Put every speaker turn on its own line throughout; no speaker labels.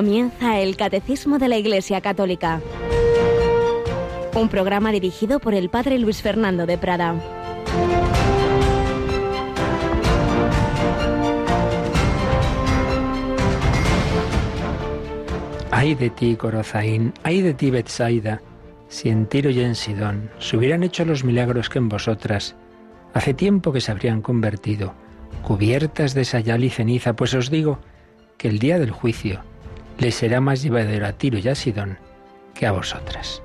Comienza el Catecismo de la Iglesia Católica, un programa dirigido por el Padre Luis Fernando de Prada.
Ay de ti, Corozaín, ay de ti, Betsaida, si en Tiro y en Sidón se hubieran hecho los milagros que en vosotras, hace tiempo que se habrían convertido, cubiertas de sayal y ceniza, pues os digo que el día del juicio les será más llevadero a Tiro y a Sidón que a vosotras.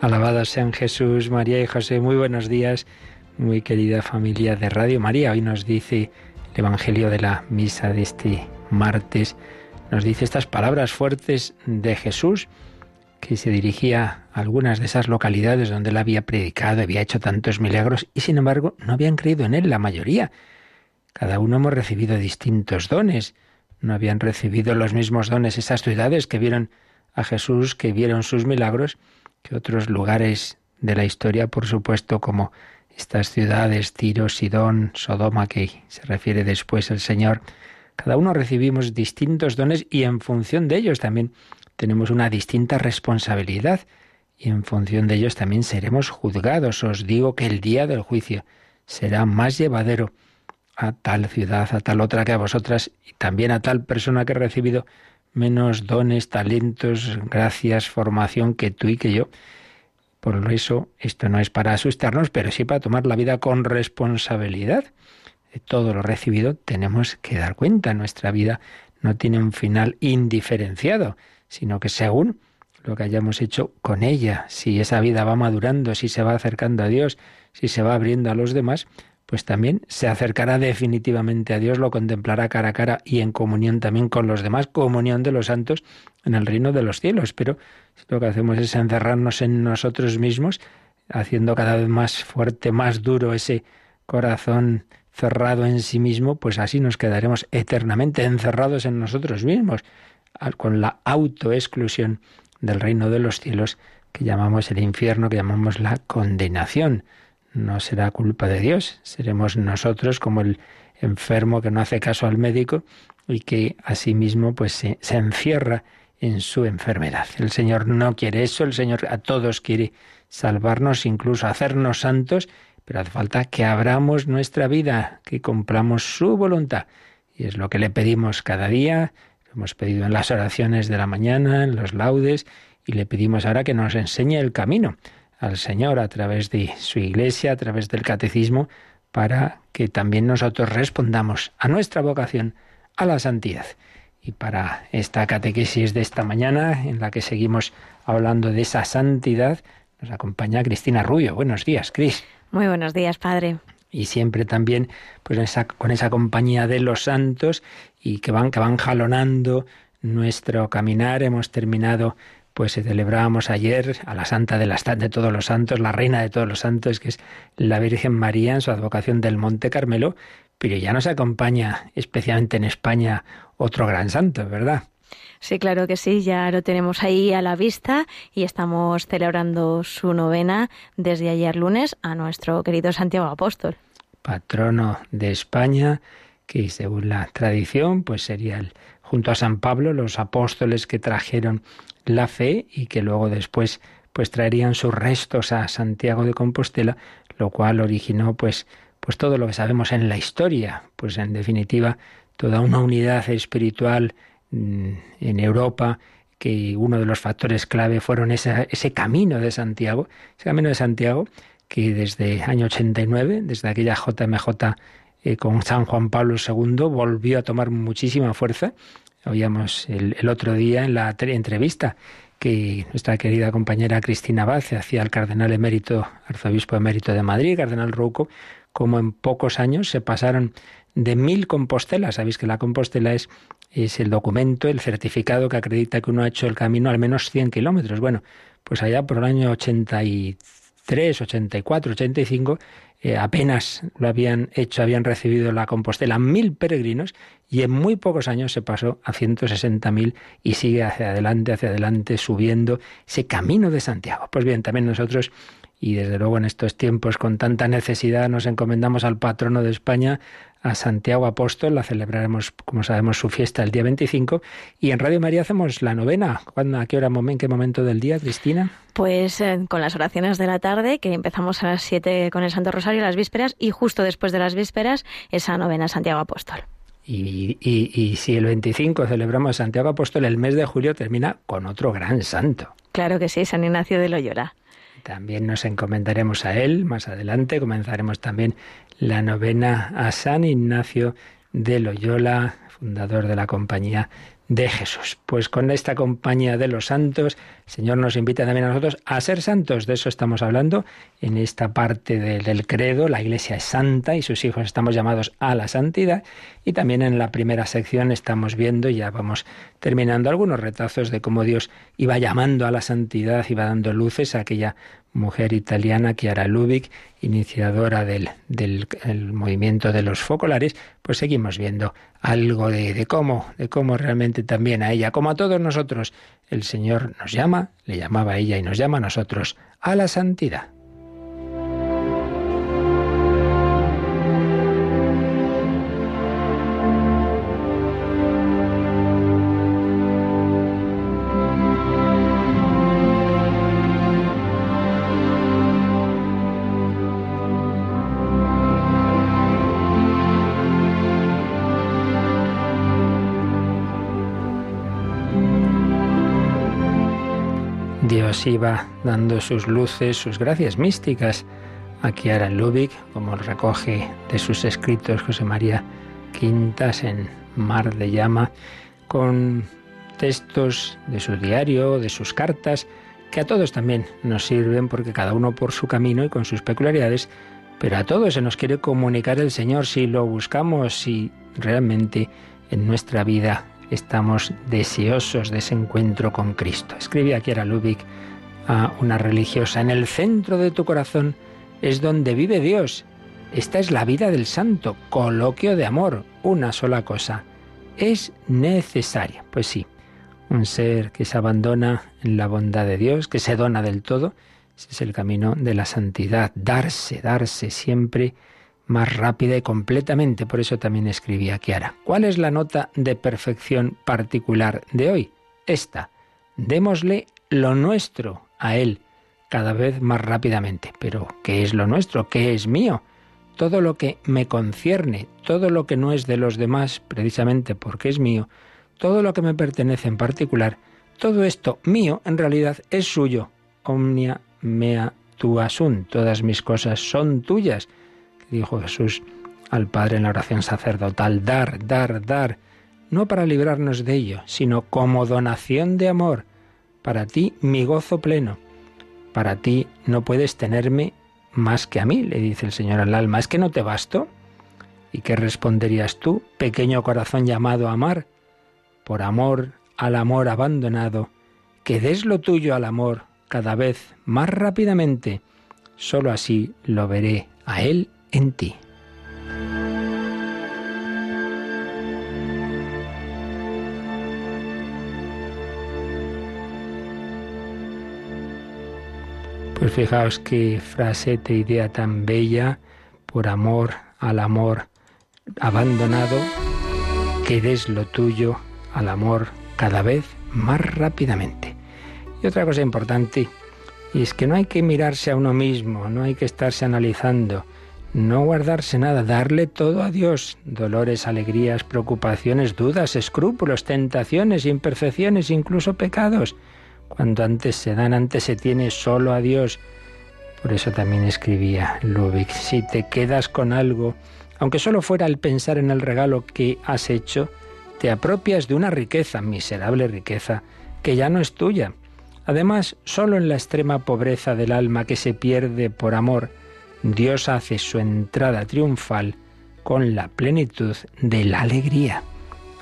Alabados sean Jesús, María y José, muy buenos días, muy querida familia de Radio María. Hoy nos dice el Evangelio de la Misa de este martes, nos dice estas palabras fuertes de Jesús, que se dirigía a algunas de esas localidades donde él había predicado, había hecho tantos milagros, y sin embargo no habían creído en él la mayoría. Cada uno hemos recibido distintos dones. No habían recibido los mismos dones esas ciudades que vieron a Jesús, que vieron sus milagros, que otros lugares de la historia, por supuesto, como estas ciudades, Tiro, Sidón, Sodoma, que se refiere después el Señor. Cada uno recibimos distintos dones y en función de ellos también tenemos una distinta responsabilidad y en función de ellos también seremos juzgados. Os digo que el día del juicio será más llevadero a tal ciudad, a tal otra que a vosotras, y también a tal persona que ha recibido menos dones, talentos, gracias, formación que tú y que yo. Por eso, esto no es para asustarnos, pero sí para tomar la vida con responsabilidad. De todo lo recibido tenemos que dar cuenta. Nuestra vida no tiene un final indiferenciado, sino que según lo que hayamos hecho con ella, si esa vida va madurando, si se va acercando a Dios, si se va abriendo a los demás, pues también se acercará definitivamente a Dios, lo contemplará cara a cara y en comunión también con los demás, comunión de los santos en el reino de los cielos. Pero lo que hacemos es encerrarnos en nosotros mismos, haciendo cada vez más fuerte, más duro ese corazón cerrado en sí mismo, pues así nos quedaremos eternamente encerrados en nosotros mismos, con la autoexclusión del reino de los cielos que llamamos el infierno, que llamamos la condenación no será culpa de Dios, seremos nosotros como el enfermo que no hace caso al médico y que asimismo pues se, se encierra en su enfermedad. El Señor no quiere eso, el Señor a todos quiere salvarnos, incluso hacernos santos, pero hace falta que abramos nuestra vida, que cumplamos su voluntad. Y es lo que le pedimos cada día, lo hemos pedido en las oraciones de la mañana, en los laudes, y le pedimos ahora que nos enseñe el camino al Señor a través de su iglesia, a través del catecismo, para que también nosotros respondamos a nuestra vocación a la santidad. Y para esta catequesis de esta mañana, en la que seguimos hablando de esa santidad, nos acompaña Cristina Rubio. Buenos días, Cris.
Muy buenos días, Padre.
Y siempre también pues esa, con esa compañía de los santos y que van, que van jalonando nuestro caminar. Hemos terminado pues celebrábamos ayer a la Santa de, las, de todos los santos, la Reina de todos los santos, que es la Virgen María en su advocación del Monte Carmelo, pero ya nos acompaña, especialmente en España, otro gran santo, ¿verdad?
Sí, claro que sí, ya lo tenemos ahí a la vista y estamos celebrando su novena desde ayer lunes a nuestro querido Santiago Apóstol.
Patrono de España, que según la tradición, pues sería el, junto a San Pablo, los apóstoles que trajeron la fe y que luego después pues traerían sus restos a Santiago de Compostela, lo cual originó pues pues todo lo que sabemos en la historia, pues en definitiva toda una unidad espiritual mm, en Europa que uno de los factores clave fueron ese, camino de Santiago, ese camino de Santiago que desde año 89, desde aquella JMJ eh, con San Juan Pablo II, volvió a tomar muchísima fuerza Oíamos el, otro día en la entrevista que nuestra querida compañera Cristina Baz hacía al cardenal emérito, arzobispo emérito de Madrid, cardenal Rouco, como en pocos años se pasaron de mil compostelas. Sabéis que la compostela es, es el documento, el certificado que acredita que uno ha hecho el camino al menos 100 kilómetros. Bueno, pues allá por el año 83, 84, 85, eh, apenas lo habían hecho, habían recibido la Compostela mil peregrinos y en muy pocos años se pasó a 160.000 y sigue hacia adelante, hacia adelante, subiendo ese camino de Santiago. Pues bien, también nosotros y desde luego en estos tiempos con tanta necesidad nos encomendamos al patrono de España, a Santiago Apóstol. La celebraremos, como sabemos, su fiesta el día 25. Y en Radio María hacemos la novena. ¿Cuándo, ¿A qué hora, en qué momento del día, Cristina?
Pues eh, con las oraciones de la tarde, que empezamos a las 7 con el Santo Rosario, las vísperas, y justo después de las vísperas, esa novena Santiago Apóstol.
Y, y, si el 25 celebramos Santiago Apóstol, el mes de julio termina con otro gran santo.
Claro que sí, San Ignacio de Loyola.
También nos encomendaremos a él más adelante. Comenzaremos también la novena a San Ignacio de Loyola, fundador de la Compañía de Jesús. Pues con esta compañía de los santos, el Señor nos invita también a nosotros a ser santos. De eso estamos hablando en esta parte del credo. La Iglesia es santa y sus hijos estamos llamados a la santidad. Y también en la primera sección estamos viendo, ya vamos terminando, algunos retazos de cómo Dios iba llamando a la santidad, iba dando luces a aquella mujer italiana, Chiara Lubick, iniciadora del, del movimiento de los focolares, pues seguimos viendo algo de, de cómo, de cómo realmente también a ella, como a todos nosotros, el Señor nos llama, le llamaba a ella y nos llama a nosotros a la santidad. Iba dando sus luces, sus gracias místicas a Kiara Lubick, como recoge de sus escritos José María Quintas en Mar de Llama, con textos de su diario, de sus cartas, que a todos también nos sirven porque cada uno por su camino y con sus peculiaridades, pero a todos se nos quiere comunicar el Señor si lo buscamos, si realmente en nuestra vida estamos deseosos de ese encuentro con Cristo. Escribe Kiara Lubick a una religiosa. En el centro de tu corazón es donde vive Dios. Esta es la vida del santo, coloquio de amor, una sola cosa. Es necesaria. Pues sí, un ser que se abandona en la bondad de Dios, que se dona del todo, ese es el camino de la santidad, darse, darse siempre más rápida y completamente. Por eso también escribía Kiara. ¿Cuál es la nota de perfección particular de hoy? Esta. Démosle lo nuestro a Él cada vez más rápidamente. Pero, ¿qué es lo nuestro? ¿Qué es mío? Todo lo que me concierne, todo lo que no es de los demás, precisamente porque es mío, todo lo que me pertenece en particular, todo esto mío en realidad es suyo. Omnia mea tu asun, todas mis cosas son tuyas, dijo Jesús al Padre en la oración sacerdotal, dar, dar, dar, no para librarnos de ello, sino como donación de amor para ti mi gozo pleno. Para ti no puedes tenerme más que a mí, le dice el Señor al alma. ¿Es que no te basto? ¿Y qué responderías tú, pequeño corazón llamado a amar? Por amor al amor abandonado, que des lo tuyo al amor cada vez más rápidamente. Solo así lo veré a Él en ti. Pues fijaos qué frase, te idea tan bella, por amor al amor abandonado, que des lo tuyo al amor cada vez más rápidamente. Y otra cosa importante, y es que no hay que mirarse a uno mismo, no hay que estarse analizando, no guardarse nada, darle todo a Dios, dolores, alegrías, preocupaciones, dudas, escrúpulos, tentaciones, imperfecciones, incluso pecados. Cuando antes se dan, antes se tiene solo a Dios. Por eso también escribía Lubick, si te quedas con algo, aunque solo fuera el pensar en el regalo que has hecho, te apropias de una riqueza, miserable riqueza, que ya no es tuya. Además, solo en la extrema pobreza del alma que se pierde por amor, Dios hace su entrada triunfal con la plenitud de la alegría.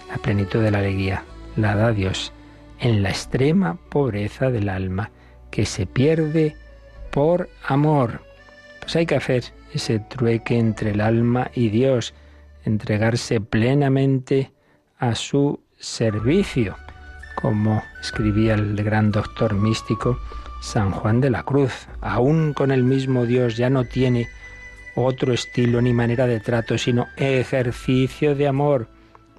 La plenitud de la alegría la da Dios en la extrema pobreza del alma que se pierde por amor. Pues hay que hacer ese trueque entre el alma y Dios, entregarse plenamente a su servicio, como escribía el gran doctor místico San Juan de la Cruz. Aún con el mismo Dios ya no tiene otro estilo ni manera de trato, sino ejercicio de amor,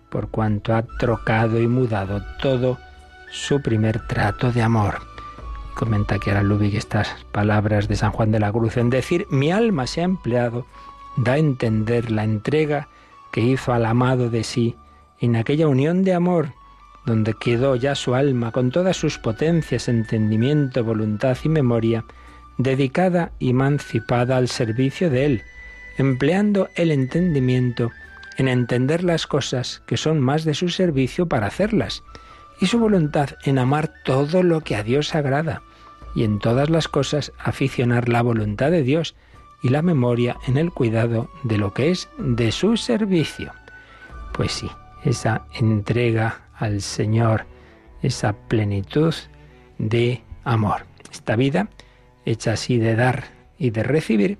por cuanto ha trocado y mudado todo su primer trato de amor. Comenta era Lubick estas palabras de San Juan de la Cruz en decir mi alma se ha empleado, da a entender la entrega que hizo al amado de sí en aquella unión de amor donde quedó ya su alma con todas sus potencias, entendimiento, voluntad y memoria, dedicada y emancipada al servicio de Él, empleando el entendimiento en entender las cosas que son más de su servicio para hacerlas, y su voluntad en amar todo lo que a Dios agrada, y en todas las cosas aficionar la voluntad de Dios y la memoria en el cuidado de lo que es de su servicio. Pues sí, esa entrega al Señor, esa plenitud de amor. Esta vida, hecha así de dar y de recibir,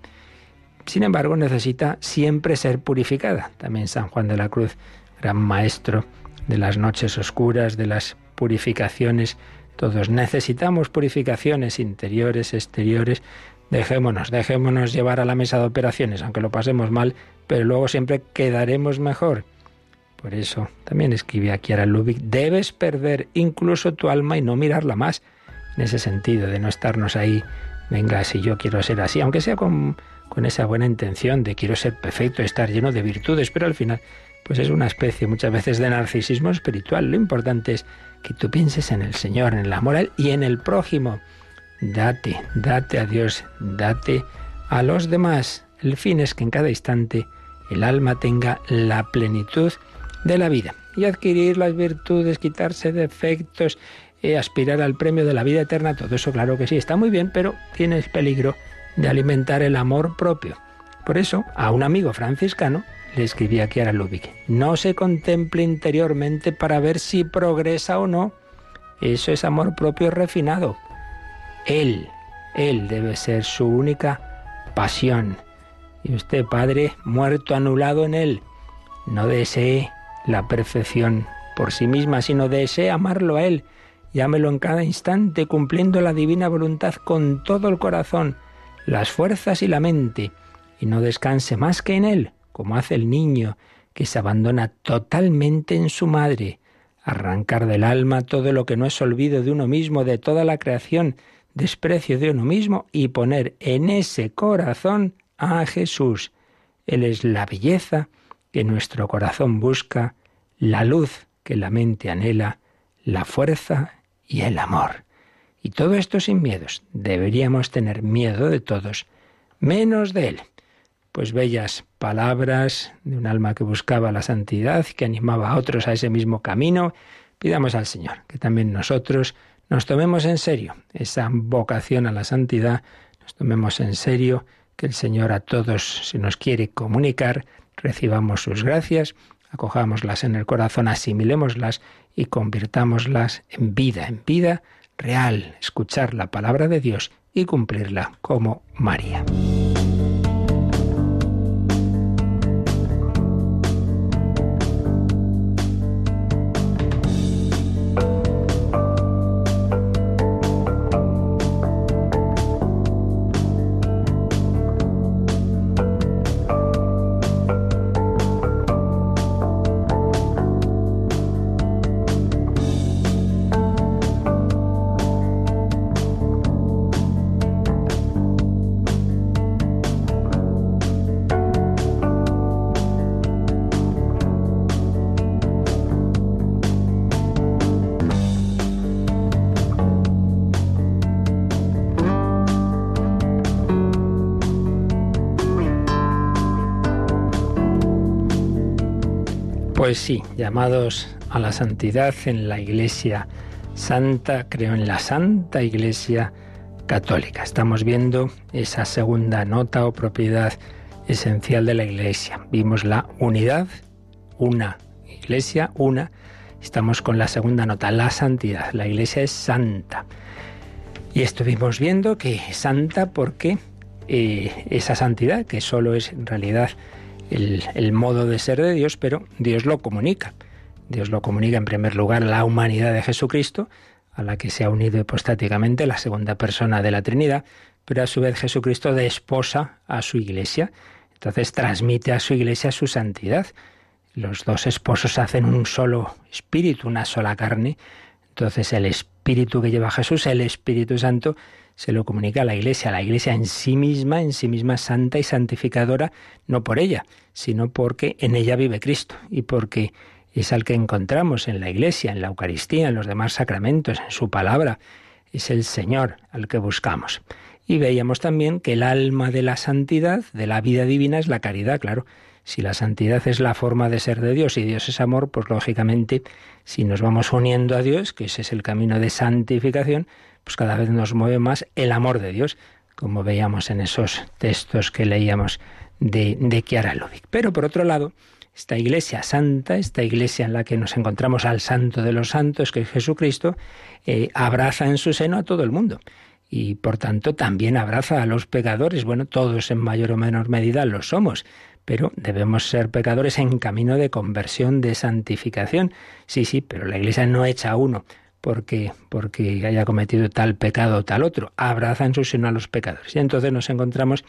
sin embargo necesita siempre ser purificada. También San Juan de la Cruz, gran maestro de las noches oscuras, de las purificaciones, todos necesitamos purificaciones interiores, exteriores. Dejémonos, dejémonos llevar a la mesa de operaciones, aunque lo pasemos mal, pero luego siempre quedaremos mejor. Por eso también escribe aquí a Lubick, debes perder incluso tu alma y no mirarla más. En ese sentido, de no estarnos ahí, venga, si yo quiero ser así, aunque sea con, con esa buena intención de quiero ser perfecto, estar lleno de virtudes, pero al final, pues es una especie muchas veces de narcisismo espiritual. Lo importante es que tú pienses en el Señor, en la moral y en el prójimo. Date, date a Dios, date a los demás. El fin es que en cada instante el alma tenga la plenitud de la vida y adquirir las virtudes, quitarse defectos, eh, aspirar al premio de la vida eterna, todo eso claro que sí, está muy bien, pero tiene el peligro de alimentar el amor propio. Por eso, a un amigo franciscano le escribí aquí a Lubick, no se contemple interiormente para ver si progresa o no. Eso es amor propio refinado. Él, él debe ser su única pasión. Y usted, Padre, muerto, anulado en él, no desee la perfección por sí misma, sino desee amarlo a Él. Llámelo en cada instante, cumpliendo la divina voluntad con todo el corazón, las fuerzas y la mente, y no descanse más que en Él, como hace el niño, que se abandona totalmente en su madre, arrancar del alma todo lo que no es olvido de uno mismo, de toda la creación, desprecio de uno mismo, y poner en ese corazón a Jesús. Él es la belleza que nuestro corazón busca, la luz que la mente anhela, la fuerza y el amor. Y todo esto sin miedos. Deberíamos tener miedo de todos, menos de Él. Pues bellas palabras de un alma que buscaba la santidad, que animaba a otros a ese mismo camino. Pidamos al Señor que también nosotros nos tomemos en serio esa vocación a la santidad, nos tomemos en serio que el Señor a todos se nos quiere comunicar, recibamos sus gracias, acojámoslas en el corazón, asimilémoslas y convirtámoslas en vida, en vida real, escuchar la palabra de Dios y cumplirla como María. Pues sí, llamados a la santidad en la Iglesia Santa, creo en la Santa Iglesia Católica. Estamos viendo esa segunda nota o propiedad esencial de la Iglesia. Vimos la unidad, una Iglesia, una. Estamos con la segunda nota, la santidad. La Iglesia es santa. Y estuvimos viendo que es santa porque eh, esa santidad, que solo es en realidad el, modo de ser de Dios, pero Dios lo comunica. Dios lo comunica en primer lugar a la humanidad de Jesucristo a la que se ha unido hipostáticamente la segunda persona de la Trinidad, pero a su vez Jesucristo desposa a su iglesia. Entonces transmite a su iglesia su santidad. Los dos esposos hacen un solo espíritu, una sola carne. Entonces el espíritu que lleva Jesús, el Espíritu Santo, se lo comunica a la Iglesia. La Iglesia en sí misma, en sí misma santa y santificadora, no por ella, sino porque en ella vive Cristo y porque es al que encontramos en la Iglesia, en la Eucaristía, en los demás sacramentos, en su palabra. Es el Señor al que buscamos. Y veíamos también que el alma de la santidad, de la vida divina, es la caridad, claro. Si la santidad es la forma de ser de Dios y Dios es amor, pues lógicamente, si nos vamos uniendo a Dios, que ese es el camino de santificación, pues cada vez nos mueve más el amor de Dios, como veíamos en esos textos que leíamos de, de Chiara Lubick. Pero por otro lado, esta iglesia santa, esta iglesia en la que nos encontramos al santo de los santos, que es Jesucristo, eh, abraza en su seno a todo el mundo y por tanto también abraza a los pecadores. Bueno, todos en mayor o menor medida lo somos, pero debemos ser pecadores en camino de conversión, de santificación. Sí, sí, pero la Iglesia no echa a uno porque, porque haya cometido tal pecado o tal otro. Abraza en su seno a los pecadores. Y entonces nos encontramos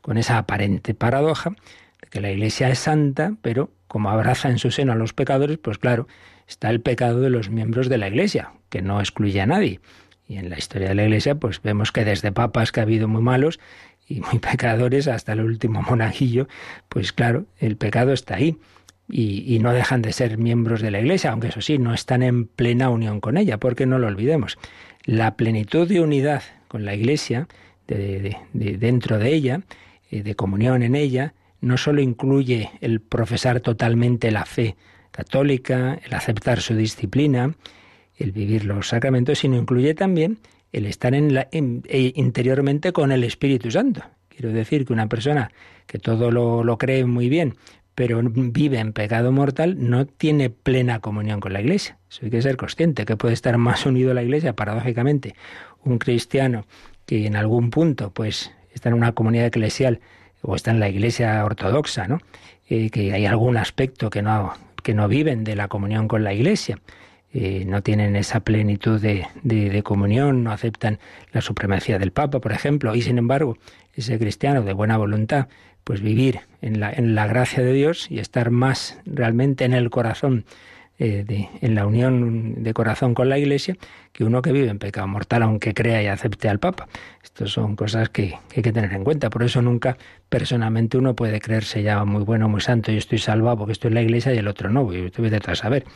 con esa aparente paradoja de que la Iglesia es santa, pero como abraza en su seno a los pecadores, pues claro, está el pecado de los miembros de la Iglesia, que no excluye a nadie. Y en la historia de la Iglesia, pues vemos que desde papas que ha habido muy malos y muy pecadores hasta el último monajillo, pues claro, el pecado está ahí y, no dejan de ser miembros de la Iglesia, aunque eso sí, no están en plena unión con ella, porque no lo olvidemos. La plenitud de unidad con la Iglesia, de, dentro de ella, eh, de comunión en ella, no solo incluye el profesar totalmente la fe católica, el aceptar su disciplina, el vivir los sacramentos, sino incluye también el estar en la, e interiormente con el Espíritu Santo. Quiero decir que una persona que todo lo, lo cree muy bien, pero vive en pecado mortal, no tiene plena comunión con la Iglesia. Eso hay que ser consciente, que puede estar más unido a la Iglesia, paradójicamente, un cristiano que en algún punto pues está en una comunidad eclesial o está en la Iglesia ortodoxa, ¿no? Eh, que hay algún aspecto que no, que no viven de la comunión con la Iglesia. Eh, no tienen esa plenitud de, de, comunión, no aceptan la supremacía del Papa, por ejemplo, y sin embargo, ese cristiano de buena voluntad pues vivir en la, en la gracia de Dios y estar más realmente en el corazón, eh, de, en la unión de corazón con la Iglesia, que uno que vive en pecado mortal, aunque crea y acepte al Papa. Estas son cosas que, hay que tener en cuenta. Por eso nunca personalmente uno puede creerse ya muy bueno, muy santo, yo estoy salvado porque estoy en la Iglesia y el otro no, y usted de a saber.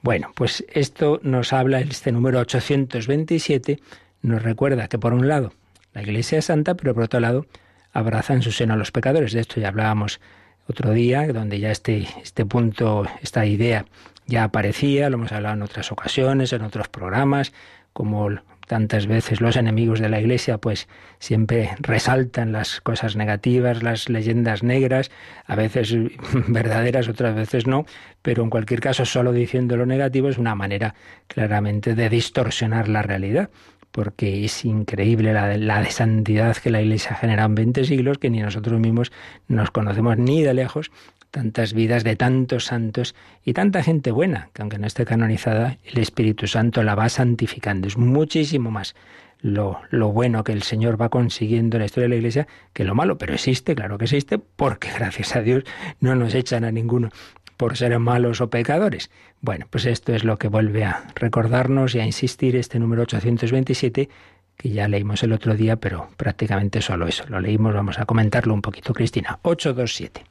Bueno, pues esto nos habla, este número 827, nos recuerda que por un lado la Iglesia es santa, pero por otro lado abraza en su seno a los pecadores. De esto ya hablábamos otro día, donde ya este, este punto, esta idea ya aparecía, lo hemos hablado en otras ocasiones, en otros programas, como tantas veces los enemigos de la Iglesia pues siempre resaltan las cosas negativas, las leyendas negras, a veces verdaderas, otras veces no, pero en cualquier caso solo diciendo lo negativo es una manera claramente de distorsionar la realidad porque es increíble la, la de santidad que la Iglesia ha generado en 20 siglos, que ni nosotros mismos nos conocemos ni de lejos, tantas vidas de tantos santos y tanta gente buena, que aunque no esté canonizada, el Espíritu Santo la va santificando. Es muchísimo más lo, lo, bueno que el Señor va consiguiendo en la historia de la Iglesia que lo malo, pero existe, claro que existe, porque gracias a Dios no nos echan a ninguno por ser malos o pecadores. Bueno, pues esto es lo que vuelve a recordarnos y a insistir este número 827 que ya leímos el otro día, pero prácticamente solo eso. Lo leímos, vamos a comentarlo un poquito, Cristina. 827.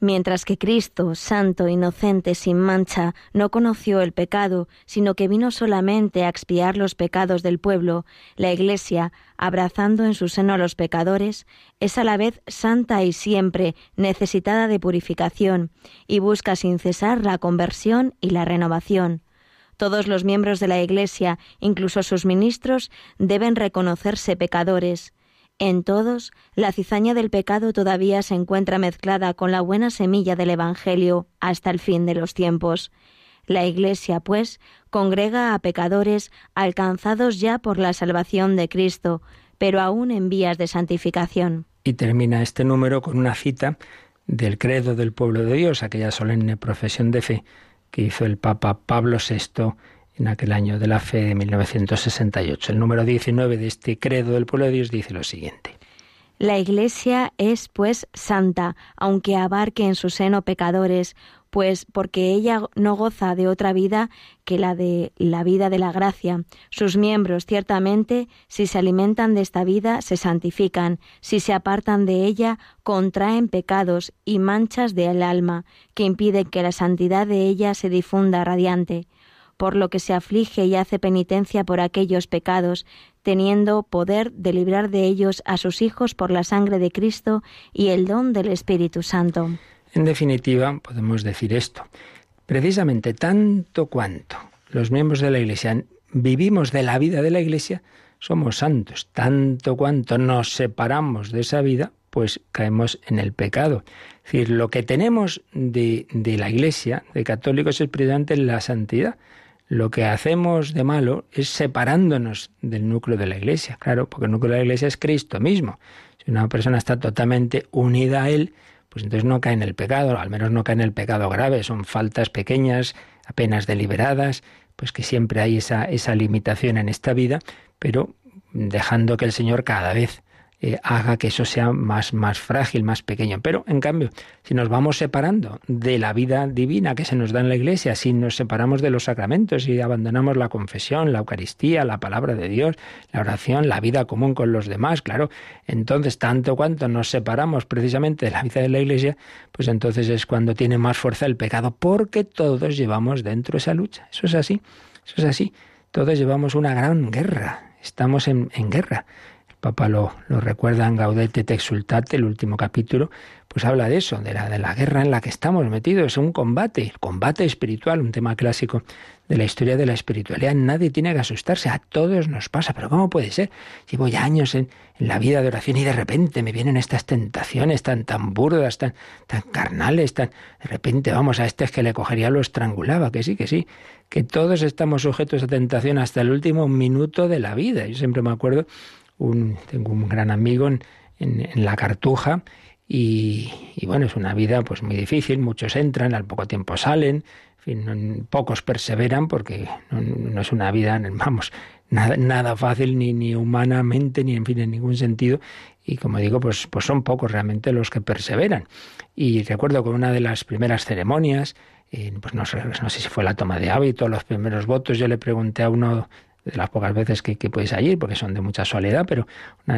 Mientras que Cristo, santo, inocente, sin mancha, no conoció el pecado, sino que vino solamente a expiar los pecados del pueblo, la Iglesia, abrazando en su seno a los pecadores, es a la vez santa y siempre necesitada de purificación, y busca sin cesar la conversión y la renovación. Todos los miembros de la Iglesia, incluso sus ministros, deben reconocerse pecadores, en todos, la cizaña del pecado todavía se encuentra mezclada con la buena semilla del Evangelio hasta el fin de los tiempos. La Iglesia, pues, congrega a pecadores alcanzados ya por la salvación de Cristo, pero aún en vías de santificación.
Y termina este número con una cita del credo del pueblo de Dios, aquella solemne profesión de fe que hizo el Papa Pablo VI en aquel año de la fe de 1968. El número 19 de este credo del pueblo de Dios dice lo siguiente.
La Iglesia es, pues, santa, aunque abarque en su seno pecadores, pues porque ella no goza de otra vida que la de la vida de la gracia. Sus miembros, ciertamente, si se alimentan de esta vida, se santifican, si se apartan de ella, contraen pecados y manchas del alma, que impiden que la santidad de ella se difunda radiante por lo que se aflige y hace penitencia por aquellos pecados, teniendo poder de librar de ellos a sus hijos por la sangre de Cristo y el don del Espíritu Santo.
En definitiva, podemos decir esto. Precisamente tanto cuanto los miembros de la Iglesia vivimos de la vida de la Iglesia, somos santos. Tanto cuanto nos separamos de esa vida, pues caemos en el pecado. Es decir, lo que tenemos de, la Iglesia, de católicos, es precisamente la santidad. Lo que hacemos de malo es separándonos del núcleo de la Iglesia, claro, porque el núcleo de la Iglesia es Cristo mismo. Si una persona está totalmente unida a Él, pues entonces no cae en el pecado, al menos no cae en el pecado grave, son faltas pequeñas, apenas deliberadas, pues que siempre hay esa, esa limitación en esta vida, pero dejando que el Señor cada vez eh, haga que eso sea más, más frágil, más pequeño. Pero, en cambio, si nos vamos separando de la vida divina que se nos da en la Iglesia, si nos separamos de los sacramentos y abandonamos la confesión, la Eucaristía, la palabra de Dios, la oración, la vida común con los demás, claro, entonces tanto cuanto nos separamos precisamente de la vida de la Iglesia, pues entonces es cuando tiene más fuerza el pecado, porque todos llevamos dentro esa lucha. Eso es así, eso es así. Todos llevamos una gran guerra, estamos en, en guerra. Papa lo, lo recuerda en Gaudete te exultate, el último capítulo, pues habla de eso, de la, de la guerra en la que estamos metidos, es un combate, combate espiritual, un tema clásico de la historia de la espiritualidad. Nadie tiene que asustarse, a todos nos pasa, pero ¿cómo puede ser? Llevo ya años en, en la vida de oración y de repente me vienen estas tentaciones tan, tan burdas, tan, tan carnales, tan... De repente, vamos, a este es que le cogería lo estrangulaba, que sí, que sí, que todos estamos sujetos a tentación hasta el último minuto de la vida. Yo siempre me acuerdo tengo un gran amigo en, la Cartuja y, bueno, es una vida pues muy difícil, muchos entran, al poco tiempo salen, pocos perseveran porque no, es una vida, vamos, nada, nada fácil ni, ni humanamente ni en fin en ningún sentido. Y como digo, pues, pues son pocos realmente los que perseveran. Y recuerdo que una de las primeras ceremonias, eh, pues no no sé si fue la toma de hábito, los primeros votos, yo le pregunté a uno de las pocas veces que, que puedes ir, porque son de mucha soledad, pero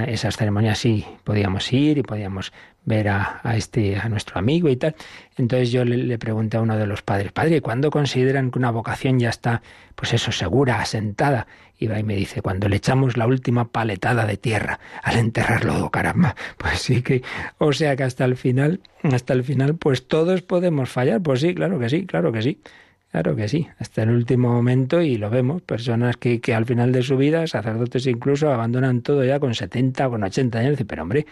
esas ceremonias sí podíamos ir y podíamos ver a, este, a nuestro amigo y tal. Entonces yo le, pregunté a uno de los padres, padre, ¿cuándo consideran que una vocación ya está, pues eso, segura, asentada? Y va y me dice, cuando le echamos la última paletada de tierra al enterrarlo, caramba. Pues sí que, o sea que hasta el final, hasta el final, pues todos podemos fallar. Pues sí, claro que sí, claro que sí. Claro que sí, hasta el último momento y lo vemos, personas que, que al final de su vida, sacerdotes incluso, abandonan todo ya con 70 o con 80 años. Pero hombre,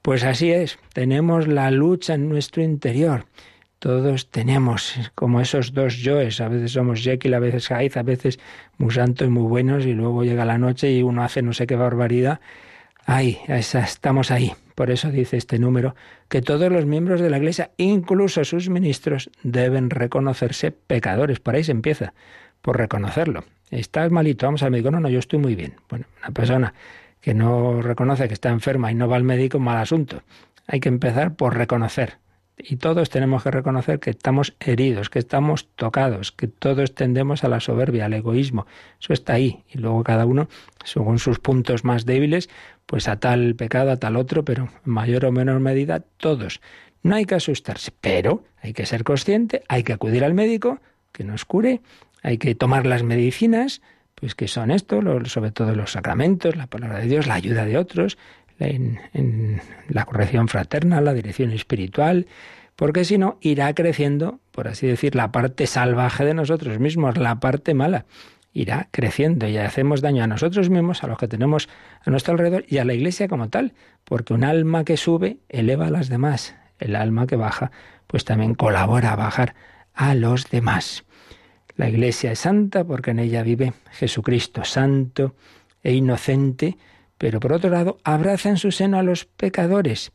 pues así es, tenemos la lucha en nuestro interior. Todos tenemos como esos dos yoes, a veces somos Jekyll, a veces Hyde, a veces muy santos y muy buenos y luego llega la noche y uno hace no sé qué barbaridad. Ay, estamos ahí. Por eso dice este número que todos los miembros de la Iglesia, incluso sus ministros, deben reconocerse pecadores. Por ahí se empieza, por reconocerlo. Estás malito, vamos al médico. No, no, yo estoy muy bien. Bueno, una persona que no reconoce que está enferma y no va al médico, mal asunto. Hay que empezar por reconocer. Y todos tenemos que reconocer que estamos heridos, que estamos tocados, que todos tendemos a la soberbia, al egoísmo. Eso está ahí. Y luego cada uno, según sus puntos más débiles, pues a tal pecado, a tal otro, pero en mayor o menor medida todos. No hay que asustarse, pero hay que ser consciente, hay que acudir al médico que nos cure, hay que tomar las medicinas, pues que son esto, sobre todo los sacramentos, la palabra de Dios, la ayuda de otros, en, la corrección fraterna, la dirección espiritual, porque si no irá creciendo, por así decir, la parte salvaje de nosotros mismos, la parte mala irá creciendo y hacemos daño a nosotros mismos, a los que tenemos a nuestro alrededor y a la Iglesia como tal, porque un alma que sube eleva a las demás, el alma que baja pues también colabora a bajar a los demás. La Iglesia es santa porque en ella vive Jesucristo, santo e inocente, pero por otro lado abraza en su seno a los pecadores.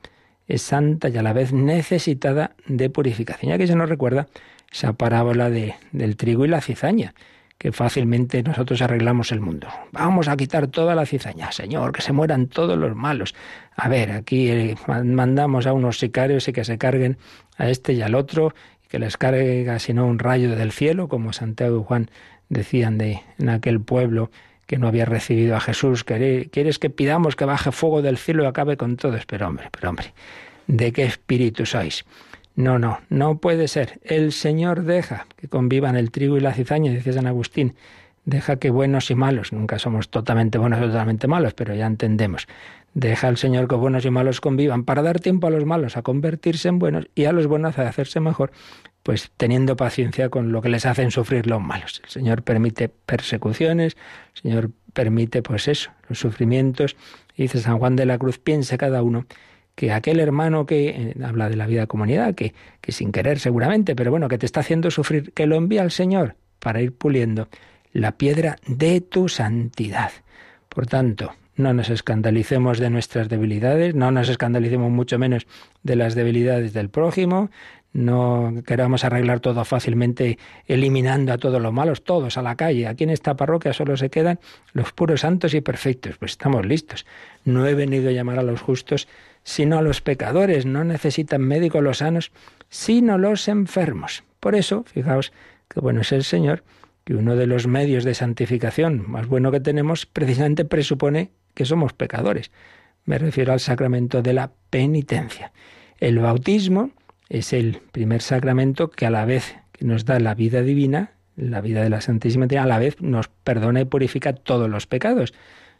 Es santa y a la vez necesitada de purificación. Ya que se nos recuerda esa parábola de, del trigo y la cizaña que fácilmente nosotros arreglamos el mundo. Vamos a quitar toda la cizaña, Señor, que se mueran todos los malos. A ver, aquí eh, mandamos a unos sicarios y que se carguen a este y al otro, y que les cargue, si no, un rayo del cielo, como Santiago y Juan decían de, en aquel pueblo que no había recibido a Jesús. ¿Quieres que pidamos que baje fuego del cielo y acabe con todos? Pero hombre, pero hombre, ¿de qué espíritu sois? No, no, no puede ser. El Señor deja que convivan el trigo y la cizaña, dice San Agustín. Deja que buenos y malos, nunca somos totalmente buenos o totalmente malos, pero ya entendemos. Deja al Señor que buenos y malos convivan para dar tiempo a los malos a convertirse en buenos y a los buenos a hacerse mejor, pues teniendo paciencia con lo que les hacen sufrir los malos. El Señor permite persecuciones, el Señor permite pues eso, los sufrimientos. Dice San Juan de la Cruz, piense cada uno que aquel hermano que eh, habla de la vida comunidad, que, que sin querer seguramente, pero bueno, que te está haciendo sufrir, que lo envía al Señor para ir puliendo la piedra de tu santidad. Por tanto, no nos escandalicemos de nuestras debilidades, no nos escandalicemos mucho menos de las debilidades del prójimo, no queramos arreglar todo fácilmente eliminando a todos los malos, todos a la calle. Aquí en esta parroquia solo se quedan los puros santos y perfectos. Pues estamos listos. No he venido a llamar a los justos, sino a los pecadores. No necesitan médicos los sanos, sino los enfermos. Por eso, fijaos que bueno es el Señor, que uno de los medios de santificación más bueno que tenemos precisamente presupone que somos pecadores. Me refiero al sacramento de la penitencia. El bautismo es el primer sacramento que a la vez que nos da la vida divina, la vida de la Santísima Trinidad, a la vez nos perdona y purifica todos los pecados.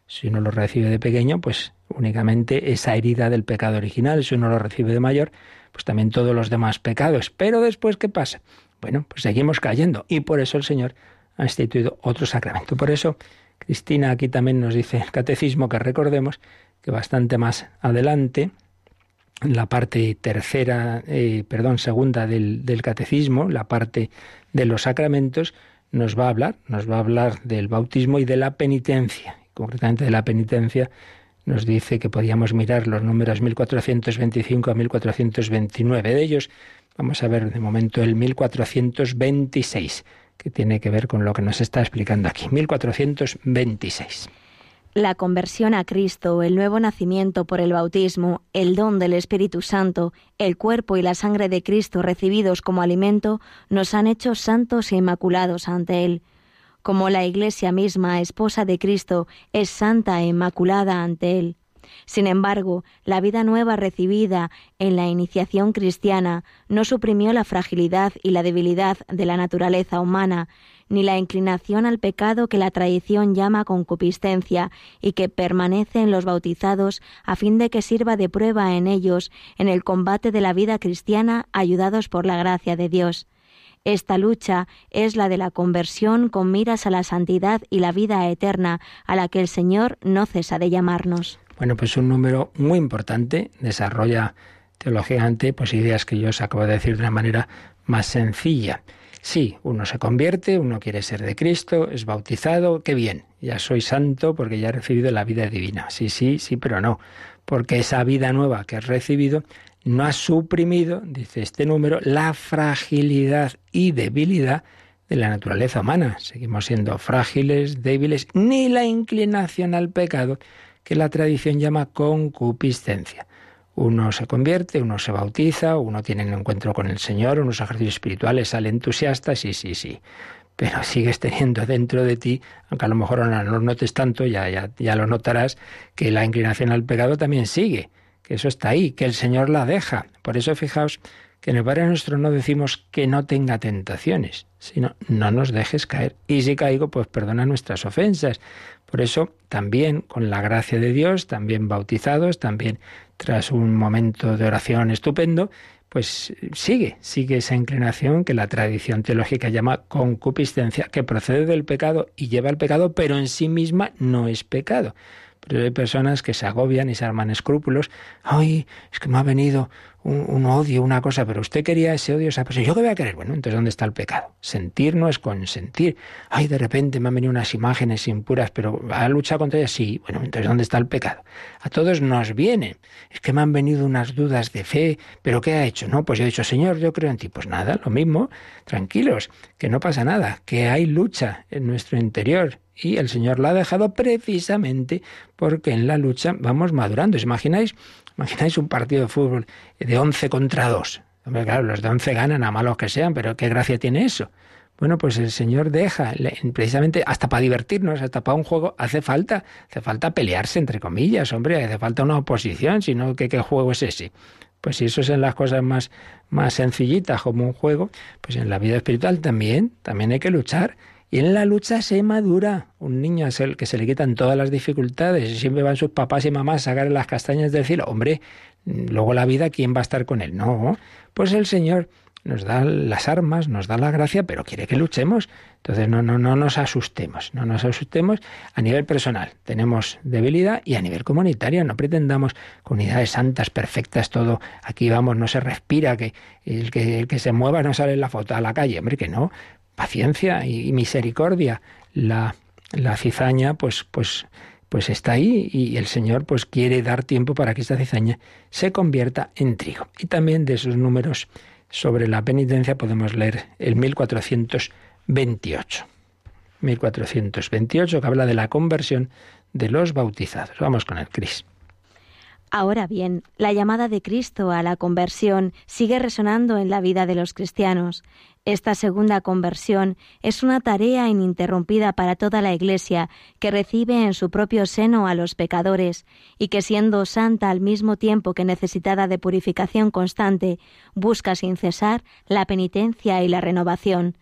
Si uno lo recibe de pequeño, pues únicamente esa herida del pecado original. Si uno lo recibe de mayor, pues también todos los demás pecados. Pero después, ¿qué pasa? Bueno, pues seguimos cayendo. Y por eso el Señor ha instituido otro sacramento. Por eso, Cristina aquí también nos dice el catecismo que recordemos que bastante más adelante, la parte tercera, eh, perdón, segunda del, del catecismo, la parte de los sacramentos, nos va a hablar, nos va a hablar del bautismo y de la penitencia concretamente de la penitencia, nos dice que podíamos mirar los números 1425 a 1429. De ellos vamos a ver de momento el 1426, que tiene que ver con lo que nos está explicando aquí. 1426.
La conversión a Cristo, el nuevo nacimiento por el bautismo, el don del Espíritu Santo, el cuerpo y la sangre de Cristo recibidos como alimento, nos han hecho santos e inmaculados ante Él como la Iglesia misma, esposa de Cristo, es santa e inmaculada ante Él. Sin embargo, la vida nueva recibida en la iniciación cristiana no suprimió la fragilidad y la debilidad de la naturaleza humana, ni la inclinación al pecado que la tradición llama concupiscencia y que permanece en los bautizados a fin de que sirva de prueba en ellos en el combate de la vida cristiana ayudados por la gracia de Dios. Esta lucha es la de la conversión con miras a la santidad y la vida eterna, a la que el Señor no cesa de llamarnos.
Bueno, pues un número muy importante desarrolla teológicamente pues ideas que yo os acabo de decir de una manera más sencilla. Sí, uno se convierte, uno quiere ser de Cristo, es bautizado, qué bien, ya soy santo porque ya he recibido la vida divina. Sí, sí, sí, pero no, porque esa vida nueva que has recibido no ha suprimido, dice este número, la fragilidad y debilidad de la naturaleza humana. Seguimos siendo frágiles, débiles, ni la inclinación al pecado que la tradición llama concupiscencia. Uno se convierte, uno se bautiza, uno tiene un encuentro con el Señor, unos ejercicios espirituales, sale entusiasta, sí, sí, sí. Pero sigues teniendo dentro de ti, aunque a lo mejor no lo notes tanto, ya, ya, ya lo notarás, que la inclinación al pecado también sigue que eso está ahí, que el Señor la deja. Por eso fijaos que en el Padre Nuestro no decimos que no tenga tentaciones, sino no nos dejes caer. Y si caigo, pues perdona nuestras ofensas. Por eso también con la gracia de Dios, también bautizados, también tras un momento de oración estupendo, pues sigue, sigue esa inclinación que la tradición teológica llama concupiscencia, que procede del pecado y lleva al pecado, pero en sí misma no es pecado. Pero hay personas que se agobian y se arman escrúpulos. Ay, es que me ha venido un, odio, una cosa, pero usted quería ese odio, esa persona. ¿Yo qué voy a querer? Bueno, entonces ¿dónde está el pecado? Sentir no es consentir. Ay, de repente me han venido unas imágenes impuras, pero ¿ha luchado contra ellas? Sí. Bueno, entonces ¿dónde está el pecado? A todos nos viene. Es que me han venido unas dudas de fe, pero ¿qué ha hecho? No, pues yo he dicho, Señor, yo creo en ti. Pues nada, lo mismo, tranquilos, que no pasa nada, que hay lucha en nuestro interior y el Señor la ha dejado precisamente porque en la lucha vamos madurando. ¿Os imagináis? Imagináis un partido de fútbol de 11 contra 2. Hombre, claro, los de 11 ganan a malos que sean, pero ¿qué gracia tiene eso? Bueno, pues el Señor deja, precisamente hasta para divertirnos, hasta para un juego, hace falta, hace falta pelearse, entre comillas, hombre, hace falta una oposición, sino que qué juego es ese. Pues si eso es en las cosas más, más sencillitas como un juego, pues en la vida espiritual también, también hay que luchar. Y en la lucha se madura. Un niño es el que se le quitan todas las dificultades y siempre van sus papás y mamás a sacar las castañas del cielo. Hombre, luego la vida, ¿quién va a estar con él? No, pues el Señor nos da las armas, nos da la gracia, pero quiere que luchemos. Entonces no, no, no nos asustemos, no nos asustemos a nivel personal. Tenemos debilidad y a nivel comunitario no pretendamos comunidades santas, perfectas, todo. Aquí vamos, no se respira, que el que, el que se mueva no sale en la foto a la calle. Hombre, que no paciencia y misericordia. La, la cizaña, pues, pues, pues está ahí y el Señor pues quiere dar tiempo para que esta cizaña se convierta en trigo. Y también de esos números sobre la penitencia podemos leer el 1428. 1428 que habla de la conversión de los bautizados. Vamos con el Cris.
Ahora bien, la llamada de Cristo a la conversión sigue resonando en la vida de los cristianos. Esta segunda conversión es una tarea ininterrumpida para toda la Iglesia, que recibe en su propio seno a los pecadores, y que siendo santa al mismo tiempo que necesitada de purificación constante, busca sin cesar la penitencia y la renovación.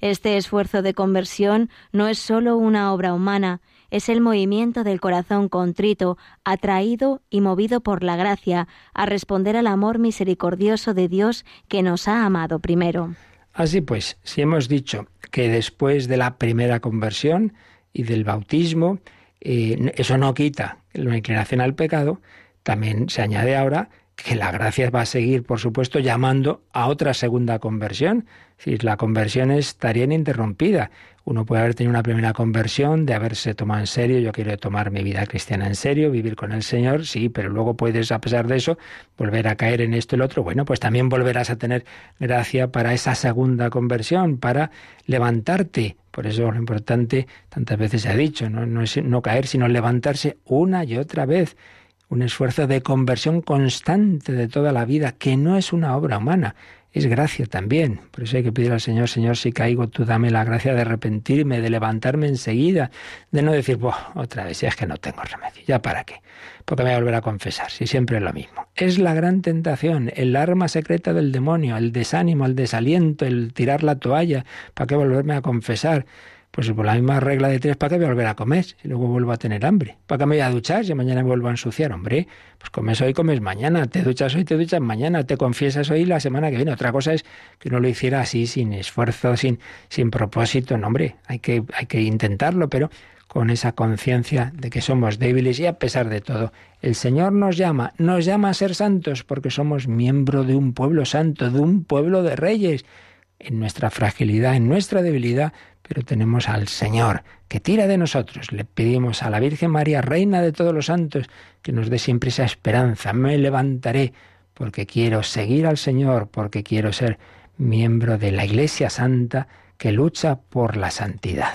Este esfuerzo de conversión no es sólo una obra humana, es el movimiento del corazón contrito, atraído y movido por la gracia, a responder al amor misericordioso de Dios que nos ha amado primero.
Así pues, si hemos dicho que después de la primera conversión y del bautismo, eh, eso no quita la inclinación al pecado, también se añade ahora que la gracia va a seguir, por supuesto, llamando a otra segunda conversión. Si la conversión estaría ininterrumpida. Uno puede haber tenido una primera conversión, de haberse tomado en serio, yo quiero tomar mi vida cristiana en serio, vivir con el Señor, sí, pero luego puedes, a pesar de eso, volver a caer en esto y lo otro. Bueno, pues también volverás a tener gracia para esa segunda conversión, para levantarte. Por eso lo importante, tantas veces se ha dicho, no, no es no caer, sino levantarse una y otra vez un esfuerzo de conversión constante de toda la vida, que no es una obra humana, es gracia también. Por eso hay que pedir al Señor, Señor, si caigo, tú dame la gracia de arrepentirme, de levantarme enseguida, de no decir, otra vez, es que no tengo remedio, ya para qué, porque me voy a volver a confesar, si siempre es lo mismo. Es la gran tentación, el arma secreta del demonio, el desánimo, el desaliento, el tirar la toalla, ¿para qué volverme a confesar? Pues por la misma regla de tres, ¿para qué voy a volver a comer? Si luego vuelvo a tener hambre. ¿Para qué me voy a duchar si mañana me vuelvo a ensuciar? Hombre, pues comes hoy, comes mañana. Te duchas hoy, te duchas mañana. Te confiesas hoy la semana que viene. Otra cosa es que uno lo hiciera así, sin esfuerzo, sin, sin propósito. No, hombre, hay que, hay que intentarlo, pero con esa conciencia de que somos débiles y a pesar de todo, el Señor nos llama, nos llama a ser santos porque somos miembro de un pueblo santo, de un pueblo de reyes. En nuestra fragilidad, en nuestra debilidad, pero tenemos al Señor que tira de nosotros. Le pedimos a la Virgen María, Reina de todos los santos, que nos dé siempre esa esperanza. Me levantaré porque quiero seguir al Señor, porque quiero ser miembro de la Iglesia Santa que lucha por la santidad.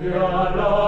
Yeah, no.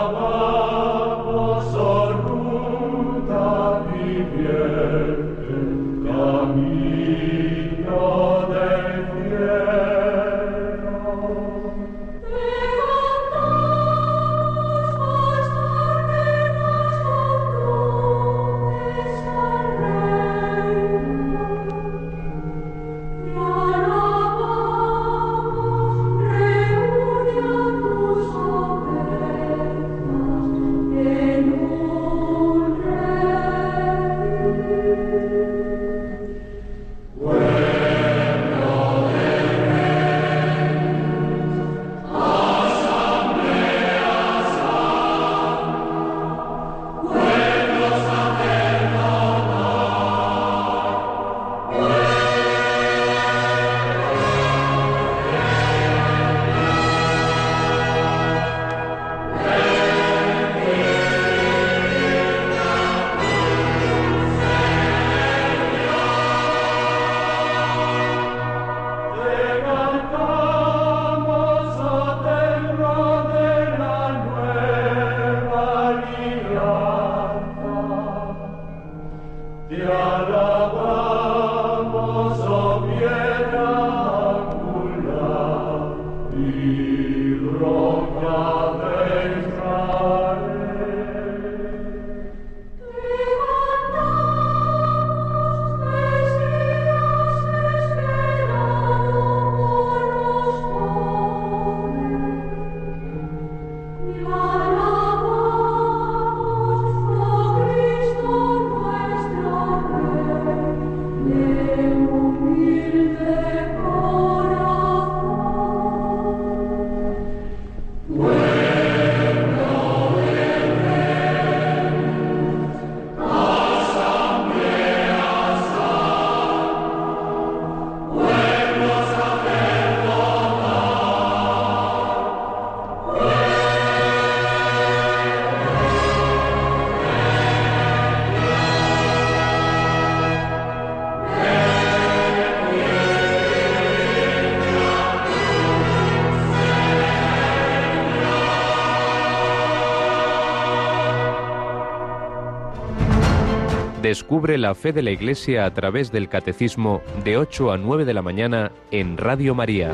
Descubre la fe de la Iglesia a través del Catecismo de 8 a 9 de la mañana en Radio María.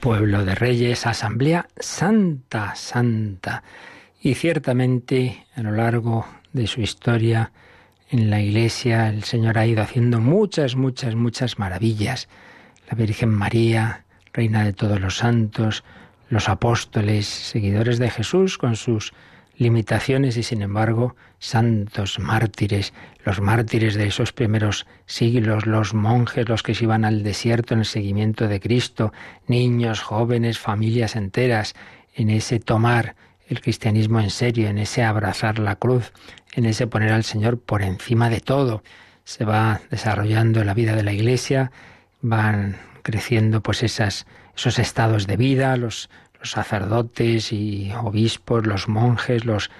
Pueblo de Reyes, Asamblea Santa, Santa. Y ciertamente a lo largo de su historia en la Iglesia el Señor ha ido haciendo muchas, muchas, muchas maravillas. La Virgen María, Reina de todos los santos, los apóstoles, seguidores de Jesús con sus limitaciones y sin embargo santos mártires, los mártires de esos primeros siglos, los monjes, los que se iban al desierto en el seguimiento de Cristo, niños, jóvenes, familias enteras, en ese tomar el cristianismo en serio, en ese abrazar la cruz, en ese poner al Señor por encima de todo. Se va desarrollando la vida de la Iglesia, van creciendo pues esos estados de vida, los, los sacerdotes y obispos, los monjes, los,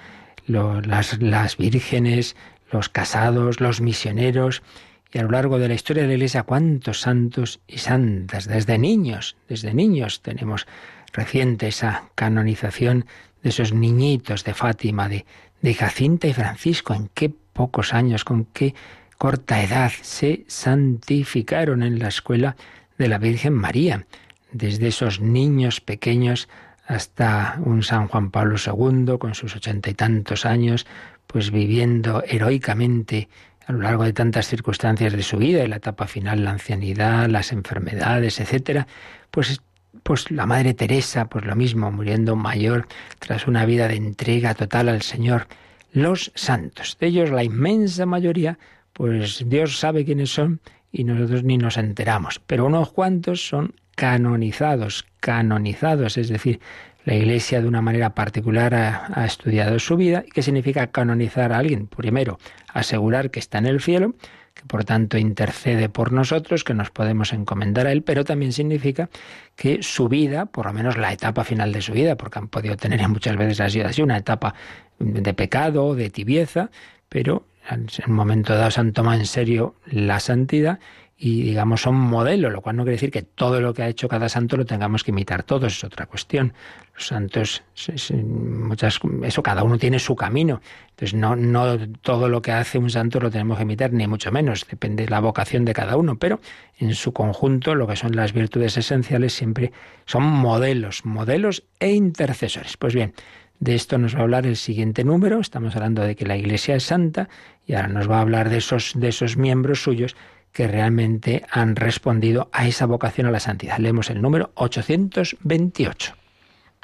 las, las vírgenes, los casados, los misioneros, y a lo largo de la historia de la Iglesia, cuántos santos y santas, desde niños, desde niños tenemos reciente esa canonización de esos niñitos de Fátima, de, de Jacinta y Francisco, en qué pocos años, con qué corta edad se santificaron en la escuela de la Virgen María desde esos niños pequeños hasta un San Juan Pablo II con sus ochenta y tantos años, pues viviendo heroicamente a lo largo de tantas circunstancias de su vida, en la etapa final, la ancianidad, las enfermedades, etcétera, pues pues la Madre Teresa, pues lo mismo, muriendo mayor tras una vida de entrega total al Señor. Los santos, de ellos la inmensa mayoría, pues Dios sabe quiénes son y nosotros ni nos enteramos, pero unos cuantos son canonizados, canonizados, es decir, la Iglesia de una manera particular ha, estudiado su vida. ¿Qué significa canonizar a alguien? Primero, asegurar que está en el cielo, que por tanto intercede por nosotros, que nos podemos encomendar a Él, pero también significa que su vida, por lo menos la etapa final de su vida, porque han podido tener muchas veces así una etapa de pecado, de tibieza, pero en un momento dado se han tomado en serio la santidad y digamos son modelos, lo cual no quiere decir que todo lo que ha hecho cada santo lo tengamos que imitar todos, es otra cuestión. Los santos, muchas, eso cada uno tiene su camino. Entonces no, no todo lo que hace un santo lo tenemos que imitar, ni mucho menos, depende de la vocación de cada uno, pero en su conjunto lo que son las virtudes esenciales siempre son modelos, modelos e intercesores. Pues bien, de esto nos va a hablar el siguiente número. Estamos hablando de que la Iglesia es santa y ahora nos va a hablar de esos, de esos miembros suyos que realmente han respondido a esa vocación a la santidad. Leemos el número 828.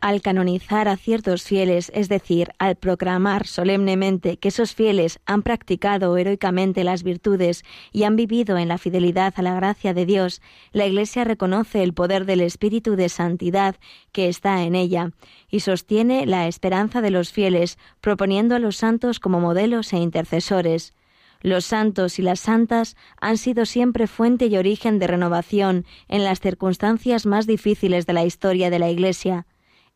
Al canonizar a ciertos fieles, es decir, al proclamar solemnemente que esos fieles han practicado heroicamente las virtudes y han vivido en la fidelidad a la gracia de Dios, la Iglesia reconoce el poder del Espíritu de Santidad que está en ella y sostiene la esperanza de los fieles, proponiendo a los santos como modelos e intercesores. Los santos y las santas han sido siempre fuente y origen de renovación en las circunstancias más difíciles de la historia de la Iglesia.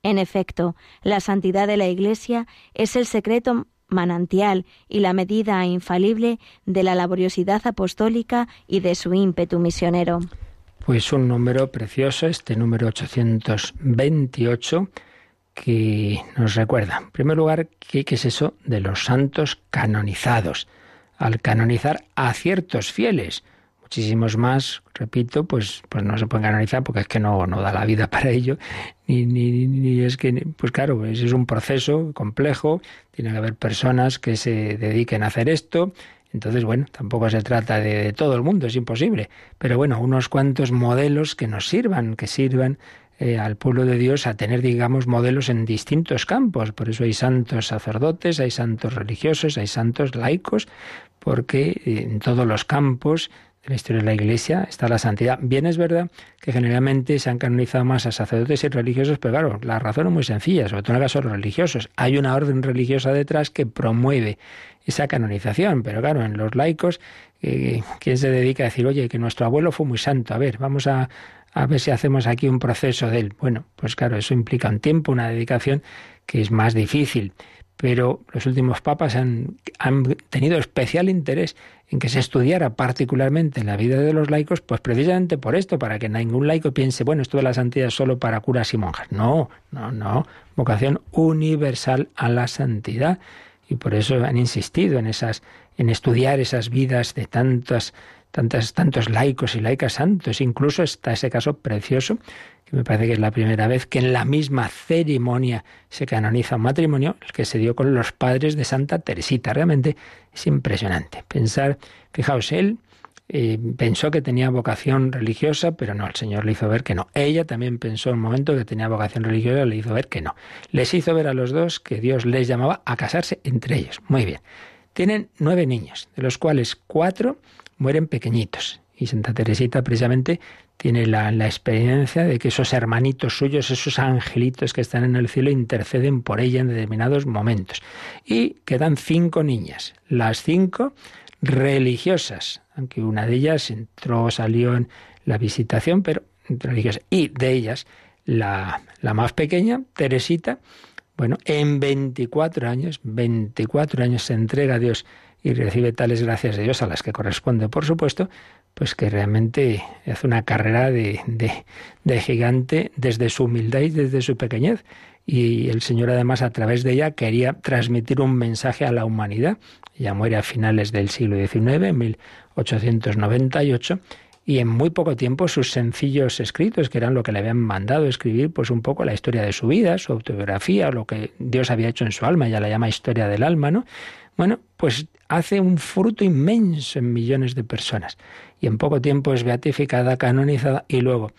En efecto, la santidad de la Iglesia es el secreto manantial y la medida infalible de la laboriosidad apostólica y de su ímpetu misionero.
Pues un número precioso, este número 828, que nos recuerda, en primer lugar, qué es eso de los santos canonizados al canonizar a ciertos fieles. muchísimos más, repito, pues, pues no se pueden canonizar porque es que no, no da la vida para ello, ni, ni, es que, pues claro, es un proceso complejo, tiene que haber personas que se dediquen a hacer esto, entonces, bueno, tampoco se trata de, todo el mundo, es imposible, pero bueno, unos cuantos modelos que nos sirvan, que sirvan eh, al pueblo de Dios a tener, digamos, modelos en distintos campos. Por eso hay santos sacerdotes, hay santos religiosos, hay santos laicos, porque en todos los campos de la historia de la Iglesia está la santidad. Bien es verdad que generalmente se han canonizado más a sacerdotes y religiosos, pero claro, la razón es muy sencilla, sobre todo en el caso de los religiosos. Hay una orden religiosa detrás que promueve esa canonización, pero claro, en los laicos, eh, ¿quién se dedica a decir, oye, que nuestro abuelo fue muy santo? A ver, vamos a, a ver si hacemos aquí un proceso de él. Bueno, pues claro, eso implica un tiempo, una dedicación que es más difícil pero los últimos papas han, tenido especial interés en que se estudiara particularmente la vida de los laicos, pues precisamente por esto, para que ningún laico piense, bueno, esto de la santidad es solo para curas y monjas. No, no, no. Vocación universal a la santidad. Y por eso han insistido en esas, en estudiar esas vidas de tantas, tantas, tantos laicos y laicas santos. Incluso está ese caso precioso me parece que es la primera vez que en la misma ceremonia se canoniza un matrimonio, el que se dio con los padres de Santa Teresita. Realmente es impresionante pensar, fijaos, él eh, pensó que tenía vocación religiosa, pero no, el Señor le hizo ver que no. Ella también pensó en un momento que tenía vocación religiosa, le hizo ver que no. Les hizo ver a los dos que Dios les llamaba a casarse entre ellos. Muy bien. Tienen nueve niños, de los cuales cuatro mueren pequeñitos. Y Santa Teresita precisamente tiene la, experiencia de que esos hermanitos suyos, esos angelitos que están en el cielo, interceden por ella en determinados momentos. Y quedan cinco niñas, las cinco religiosas, aunque una de ellas entró, salió en la visitación, pero religiosas. Y de ellas, la, la más pequeña, Teresita, bueno, en 24 años, 24 años se entrega a Dios y recibe tales gracias de Dios a las que corresponde, por supuesto, pues que realmente hace una carrera de, de, gigante desde su humildad y desde su pequeñez. Y el Señor además a través de ella quería transmitir un mensaje a la humanidad. Ella muere a finales del siglo XIX, en 1898, y en muy poco tiempo sus sencillos escritos, que eran lo que le habían mandado escribir, pues un poco la historia de su vida, su autobiografía, lo que Dios había hecho en su alma, ella la llama historia del alma, ¿no? Bueno, pues hace un fruto inmenso en millones de personas y en poco tiempo es beatificada, canonizada y luego,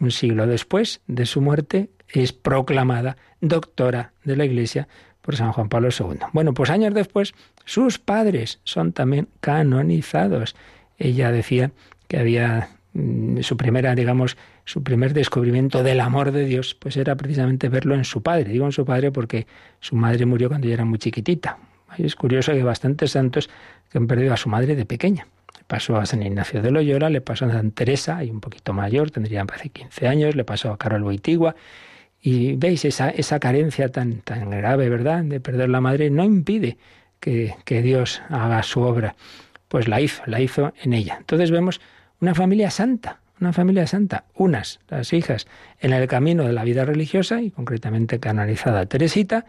un siglo después de su muerte, es proclamada doctora de la Iglesia por San Juan Pablo II. Bueno, pues años después, sus padres son también canonizados. Ella decía que había mm, su primera, digamos, su primer descubrimiento del amor de Dios, pues era precisamente verlo en su padre. Digo en su padre porque su madre murió cuando ella era muy chiquitita, es curioso que bastantes santos que han perdido a su madre de pequeña. Le pasó a San Ignacio de Loyola, le pasó a San Teresa, y un poquito mayor, tendría hace 15 años, le pasó a Carol Boitigua. Y veis esa, esa carencia tan, tan grave, ¿verdad?, de perder la madre, no impide que, que Dios haga su obra. Pues la hizo, la hizo en ella. Entonces vemos una familia santa, una familia santa, unas, las hijas, en el camino de la vida religiosa y concretamente canonizada Teresita,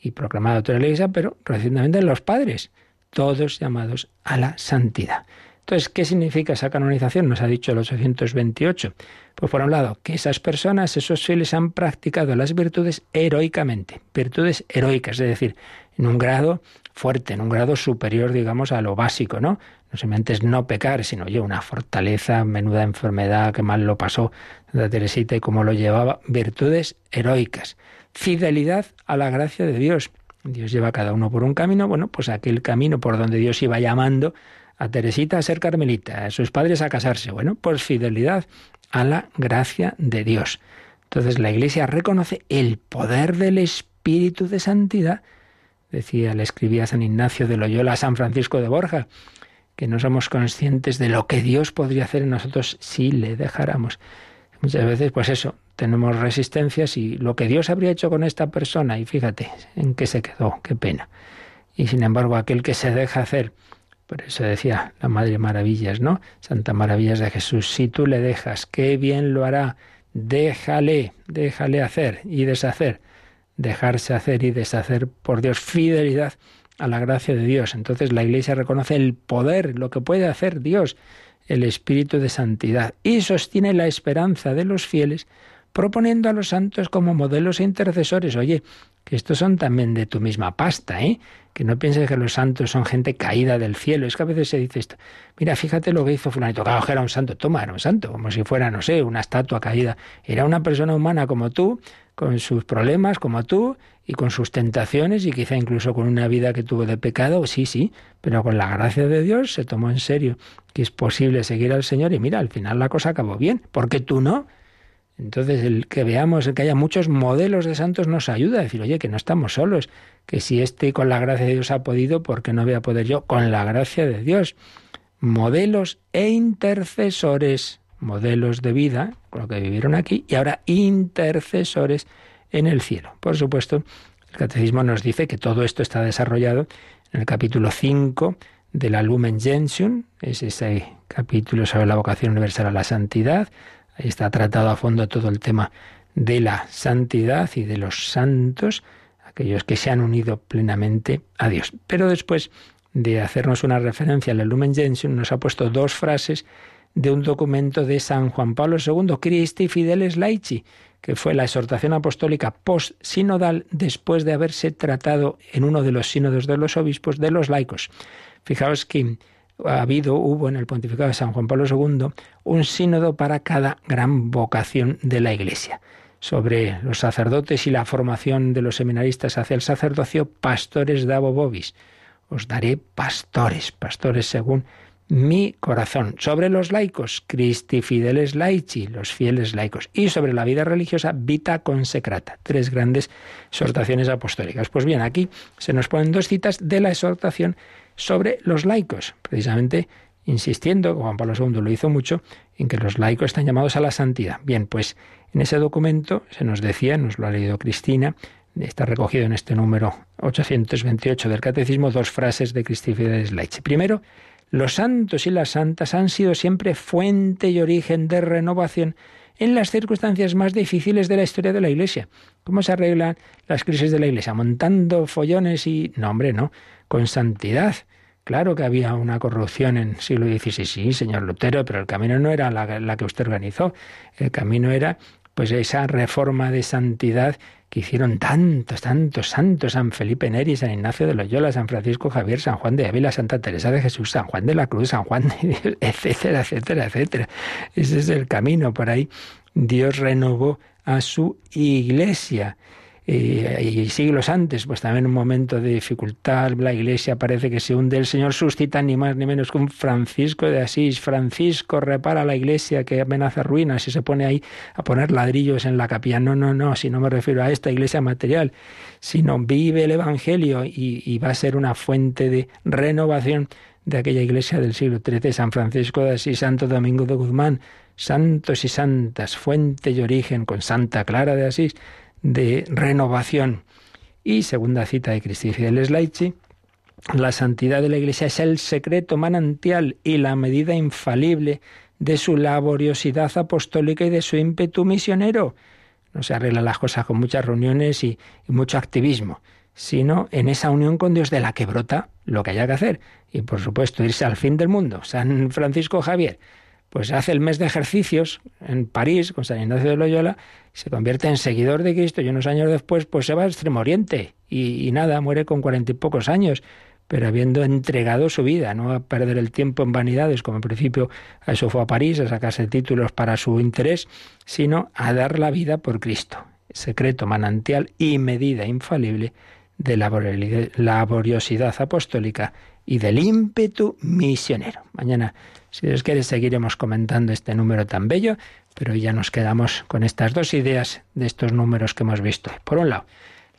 y proclamada toda la iglesia, pero recientemente los padres, todos llamados a la santidad. Entonces, ¿qué significa esa canonización? Nos ha dicho el 828. Pues por un lado, que esas personas, esos fieles, han practicado las virtudes heroicamente, virtudes heroicas, es decir, en un grado fuerte, en un grado superior, digamos, a lo básico, ¿no? No solamente es no pecar, sino oye, una fortaleza, menuda enfermedad, que mal lo pasó de Teresita y cómo lo llevaba, virtudes heroicas. Fidelidad a la gracia de Dios. Dios lleva a cada uno por un camino, bueno, pues aquel camino por donde Dios iba llamando a Teresita a ser carmelita, a sus padres a casarse, bueno, pues fidelidad a la gracia de Dios. Entonces la Iglesia reconoce el poder del Espíritu de Santidad, decía, le escribía San Ignacio de Loyola a San Francisco de Borja, que no somos conscientes de lo que Dios podría hacer en nosotros si le dejáramos. Muchas veces, pues eso, tenemos resistencias y lo que Dios habría hecho con esta persona, y fíjate en qué se quedó, qué pena. Y sin embargo, aquel que se deja hacer, por eso decía la Madre Maravillas, ¿no? Santa Maravillas de Jesús, si tú le dejas, qué bien lo hará, déjale, déjale hacer y deshacer, dejarse hacer y deshacer por Dios, fidelidad a la gracia de Dios. Entonces la Iglesia reconoce el poder, lo que puede hacer Dios el espíritu de santidad y sostiene la esperanza de los fieles proponiendo a los santos como modelos e intercesores. Oye, que estos son también de tu misma pasta, ¿eh? Que no pienses que los santos son gente caída del cielo. Es que a veces se dice esto. Mira, fíjate lo que hizo fulanito. Claro que era un santo. Toma, era un santo. Como si fuera, no sé, una estatua caída. Era una persona humana como tú, con sus problemas como tú, y con sus tentaciones, y quizá incluso con una vida que tuvo de pecado. Sí, sí, pero con la gracia de Dios se tomó en serio que es posible seguir al Señor. Y mira, al final la cosa acabó bien. porque tú no? Entonces, el que veamos, el que haya muchos modelos de santos nos ayuda a decir, oye, que no estamos solos, que si este con la gracia de Dios ha podido, ¿por qué no voy a poder yo con la gracia de Dios? Modelos e intercesores, modelos de vida, con lo que vivieron aquí, y ahora intercesores en el cielo. Por supuesto, el catecismo nos dice que todo esto está desarrollado en el capítulo 5 de la Lumen Gentium, es ese capítulo sobre la vocación universal a la santidad, Ahí está tratado a fondo todo el tema de la santidad y de los santos, aquellos que se han unido plenamente a Dios. Pero después de hacernos una referencia al Lumen Gentium, nos ha puesto dos frases de un documento de San Juan Pablo II, Christi Fideles Laici, que fue la exhortación apostólica post-sinodal después de haberse tratado en uno de los sínodos de los obispos de los laicos. Fijaos que ha habido, hubo en el pontificado de San Juan Pablo II, un sínodo para cada gran vocación de la Iglesia. Sobre los sacerdotes y la formación de los seminaristas hacia el sacerdocio, pastores dabo vobis. Os daré pastores, pastores según mi corazón. Sobre los laicos, Christi fideles laici, los fieles laicos. Y sobre la vida religiosa, vita consecrata. Tres grandes exhortaciones apostólicas. Pues bien, aquí se nos ponen dos citas de la exhortación sobre los laicos, precisamente insistiendo, Juan Pablo II lo hizo mucho, en que los laicos están llamados a la santidad. Bien, pues en ese documento se nos decía, nos lo ha leído Cristina, está recogido en este número 828 del Catecismo, dos frases de Cristifides Laici. Primero, los santos y las santas han sido siempre fuente y origen de renovación en las circunstancias más difíciles de la historia de la Iglesia. ¿Cómo se arreglan las crisis de la Iglesia? Montando follones y... No, hombre, no con santidad. Claro que había una corrupción en el siglo XVI, sí, señor Lutero, pero el camino no era la, la que usted organizó. El camino era pues esa reforma de santidad que hicieron tantos, tantos santos, San Felipe Neri, San Ignacio de Loyola, San Francisco Javier, San Juan de Ávila, Santa Teresa de Jesús, San Juan de la Cruz, San Juan de Dios, etcétera, etcétera, etcétera. Ese es el camino por ahí. Dios renovó a su iglesia y siglos antes, pues también un momento de dificultad, la iglesia parece que se hunde, el Señor suscita ni más ni menos que un Francisco de Asís. Francisco repara la iglesia que amenaza ruinas y se pone ahí a poner ladrillos en la capilla. No, no, no, si no me refiero a esta iglesia material, sino vive el Evangelio y, y va a ser una fuente de renovación de aquella iglesia del siglo XIII, San Francisco de Asís, Santo Domingo de Guzmán, santos y santas, fuente y origen con Santa Clara de Asís de renovación. Y segunda cita de Cristi Fideles Laici, la santidad de la Iglesia es el secreto manantial y la medida infalible de su laboriosidad apostólica y de su ímpetu misionero. No se arreglan las cosas con muchas reuniones y, mucho activismo, sino en esa unión con Dios de la que brota lo que haya que hacer. Y por supuesto, irse al fin del mundo. San Francisco Javier, pues hace el mes de ejercicios en París con San Ignacio de Loyola, se convierte en seguidor de Cristo y unos años después pues se va al Extremo Oriente y, nada, muere con cuarenta y pocos años, pero habiendo entregado su vida, no a perder el tiempo en vanidades, como en principio a eso fue a París, a sacarse títulos para su interés, sino a dar la vida por Cristo, secreto manantial y medida infalible de la laboriosidad apostólica y del ímpetu misionero. Mañana si Dios quiere, seguiremos comentando este número tan bello, pero ya nos quedamos con estas dos ideas de estos números que hemos visto. Por un lado,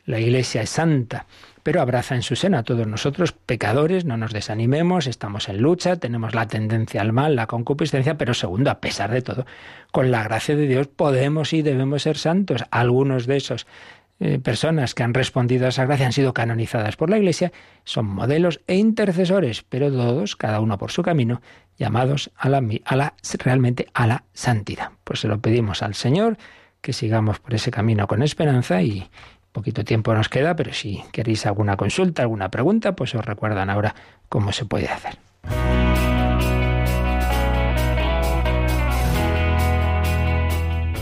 la Iglesia es santa, pero abraza en su seno a todos nosotros, pecadores, no nos desanimemos, estamos en lucha, tenemos la tendencia al mal, la concupiscencia, pero segundo, a pesar de todo, con la gracia de Dios podemos y debemos ser santos. Algunos de esos eh, personas que han respondido a esa gracia han sido canonizadas por la Iglesia, son modelos e intercesores, pero todos, cada uno por su camino, llamados a la, a la, realmente a la santidad. Pues se lo pedimos al Señor, que sigamos por ese camino con esperanza y poquito tiempo nos queda, pero si queréis alguna consulta, alguna pregunta, pues os recuerdan ahora cómo se puede hacer.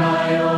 my own.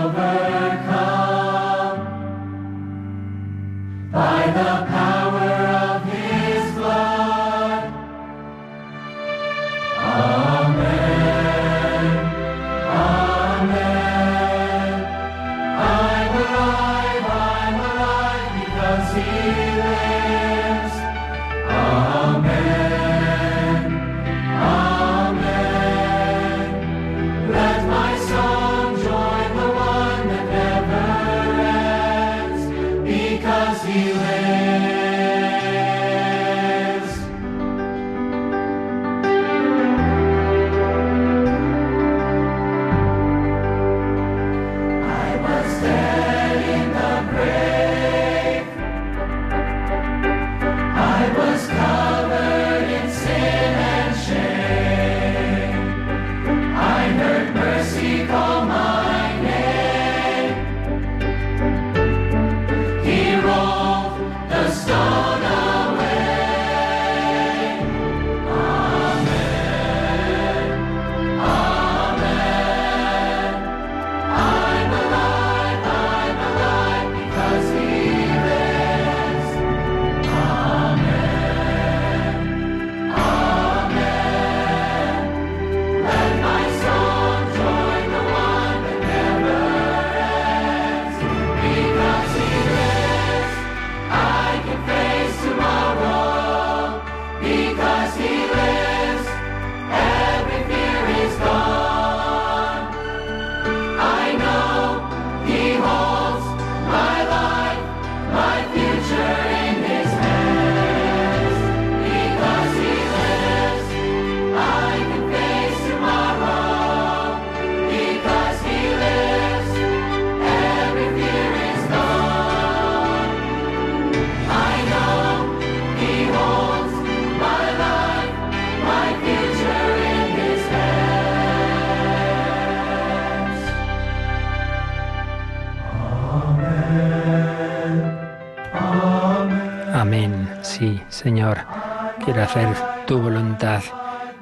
Quiero hacer tu voluntad.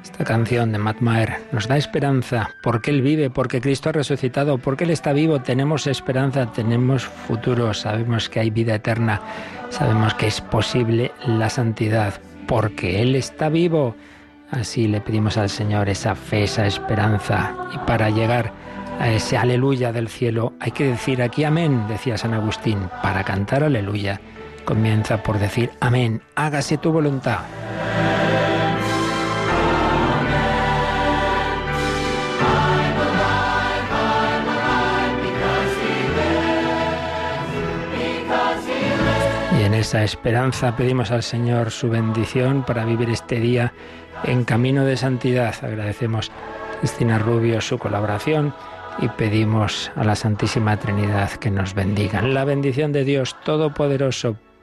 Esta canción de Matt Maher nos da esperanza porque Él vive, porque Cristo ha resucitado, porque Él está vivo. Tenemos esperanza, tenemos futuro, sabemos que hay vida eterna, sabemos que es posible la santidad, porque Él está vivo. Así le pedimos al Señor esa fe, esa esperanza. Y para llegar a ese aleluya del cielo hay que decir aquí amén, decía San Agustín. Para cantar aleluya comienza por decir amén, hágase tu voluntad. esa esperanza pedimos al Señor su bendición para vivir este día en camino de santidad. Agradecemos a Cristina Rubio su colaboración y pedimos a la Santísima Trinidad que nos bendiga. La bendición de Dios Todopoderoso,